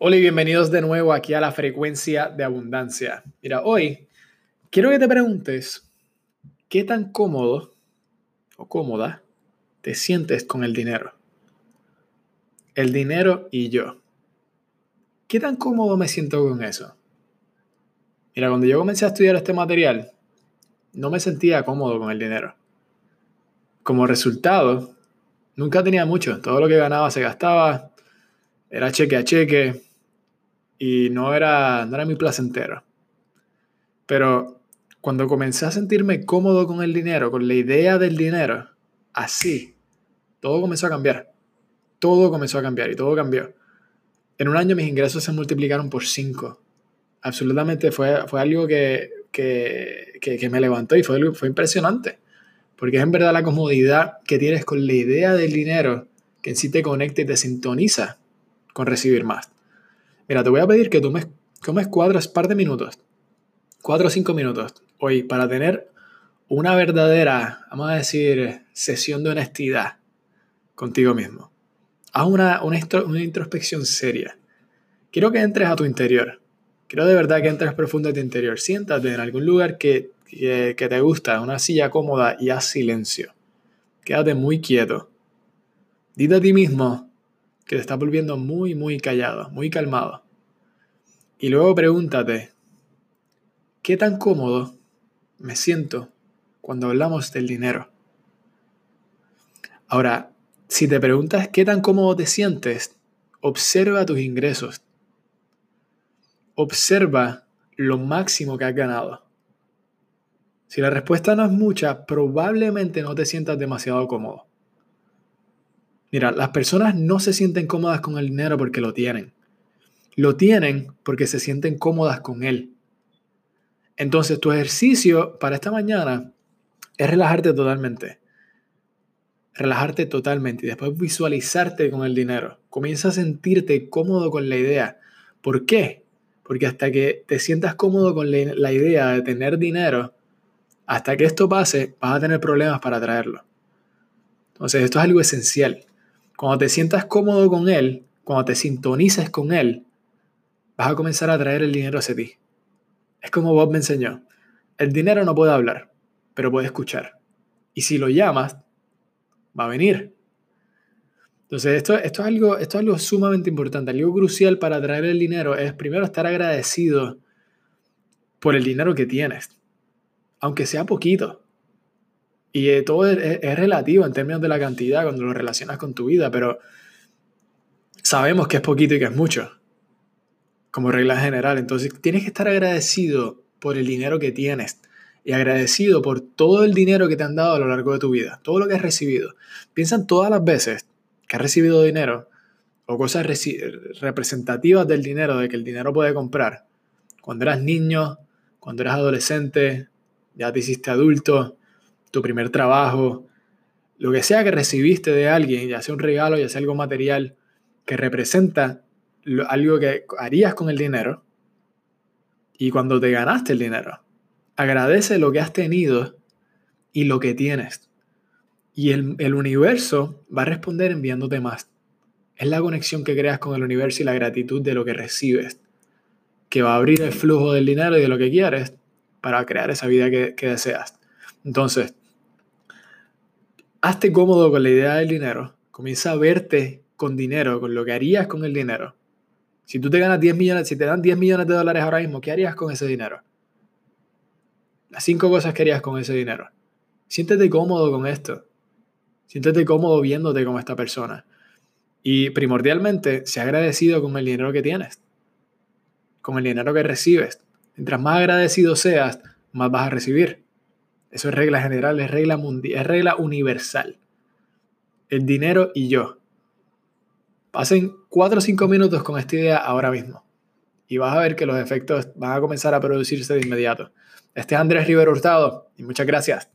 Hola y bienvenidos de nuevo aquí a la frecuencia de abundancia. Mira, hoy quiero que te preguntes qué tan cómodo o cómoda te sientes con el dinero. El dinero y yo. ¿Qué tan cómodo me siento con eso? Mira, cuando yo comencé a estudiar este material, no me sentía cómodo con el dinero. Como resultado, nunca tenía mucho. Todo lo que ganaba se gastaba, era cheque a cheque y no era, no era muy placentero. Pero cuando comencé a sentirme cómodo con el dinero, con la idea del dinero, así, todo comenzó a cambiar. Todo comenzó a cambiar y todo cambió. En un año mis ingresos se multiplicaron por 5. Absolutamente fue, fue algo que, que, que, me levantó y fue, fue impresionante. Porque es en verdad la comodidad que tienes con la idea del dinero que en sí te conecta y te sintoniza con recibir más. Mira, te voy a pedir que tú me comes cuatro, par de minutos, cuatro o cinco minutos hoy para tener una verdadera, vamos a decir, sesión de honestidad contigo mismo. Haz una, una, introspección seria. Quiero que entres a tu interior. Quiero de verdad que entres profundo a tu interior. Siéntate en algún lugar que, que, que te gusta, una silla cómoda y haz silencio. Quédate muy quieto. Dite a ti mismo, que te está volviendo muy, muy callado, muy calmado. Y luego pregúntate, ¿qué tan cómodo me siento cuando hablamos del dinero? Ahora, si te preguntas qué tan cómodo te sientes, observa tus ingresos. Observa lo máximo que has ganado. Si la respuesta no es mucha, probablemente no te sientas demasiado cómodo. Mira, las personas no se sienten cómodas con el dinero porque lo tienen. Lo tienen porque se sienten cómodas con él. Entonces, tu ejercicio para esta mañana es relajarte totalmente. Relajarte totalmente y después visualizarte con el dinero. Comienza a sentirte cómodo con la idea. ¿Por qué? Porque hasta que te sientas cómodo con la idea de tener dinero, hasta que esto pase, vas a tener problemas para traerlo. Entonces, esto es algo esencial. Cuando te sientas cómodo con él, cuando te sintonices con él, vas a comenzar a traer el dinero hacia ti. Es como Bob me enseñó. El dinero no puede hablar, pero puede escuchar. Y si lo llamas, va a venir. Entonces, esto, es algo, esto es algo sumamente importante. Algo crucial para atraer el dinero es primero estar agradecido por el dinero que tienes, aunque sea poquito. Y eh, todo es, relativo en términos de la cantidad cuando lo relacionas con tu vida, pero sabemos que es poquito y que es mucho, como regla general. Entonces tienes que estar agradecido por el dinero que tienes y agradecido por todo el dinero que te han dado a lo largo de tu vida, todo lo que has recibido. Piensa en todas las veces que has recibido dinero o cosas representativas del dinero, de que el dinero puede comprar. Cuando eras niño, cuando eras adolescente, ya te hiciste adulto, tu primer trabajo, lo que sea que recibiste de alguien, ya sea un regalo, ya sea algo material, que representa algo que harías con el dinero, y cuando te ganaste el dinero, agradece lo que has tenido y lo que tienes. Y el, el universo va a responder enviándote más. Es la conexión que creas con el universo y la gratitud de lo que recibes, que va a abrir el flujo del dinero y de lo que quieres para crear esa vida que, que deseas. Entonces, hazte cómodo con la idea del dinero. Comienza a verte con dinero, con lo que harías con el dinero. Si tú te ganas 10 millones, si te dan 10 millones de dólares ahora mismo, ¿qué harías con ese dinero? Las cinco cosas que harías con ese dinero. Siéntete cómodo con esto. Siéntete cómodo viéndote como esta persona. Y primordialmente, sea agradecido con el dinero que tienes, con el dinero que recibes. Mientras más agradecido seas, más vas a recibir. Eso es regla general, es regla es regla universal. El dinero y yo. Pasen 4 o 5 minutos con esta idea ahora mismo. Y vas a ver que los efectos van a comenzar a producirse de inmediato. Este es Andrés Rivero Hurtado y muchas gracias.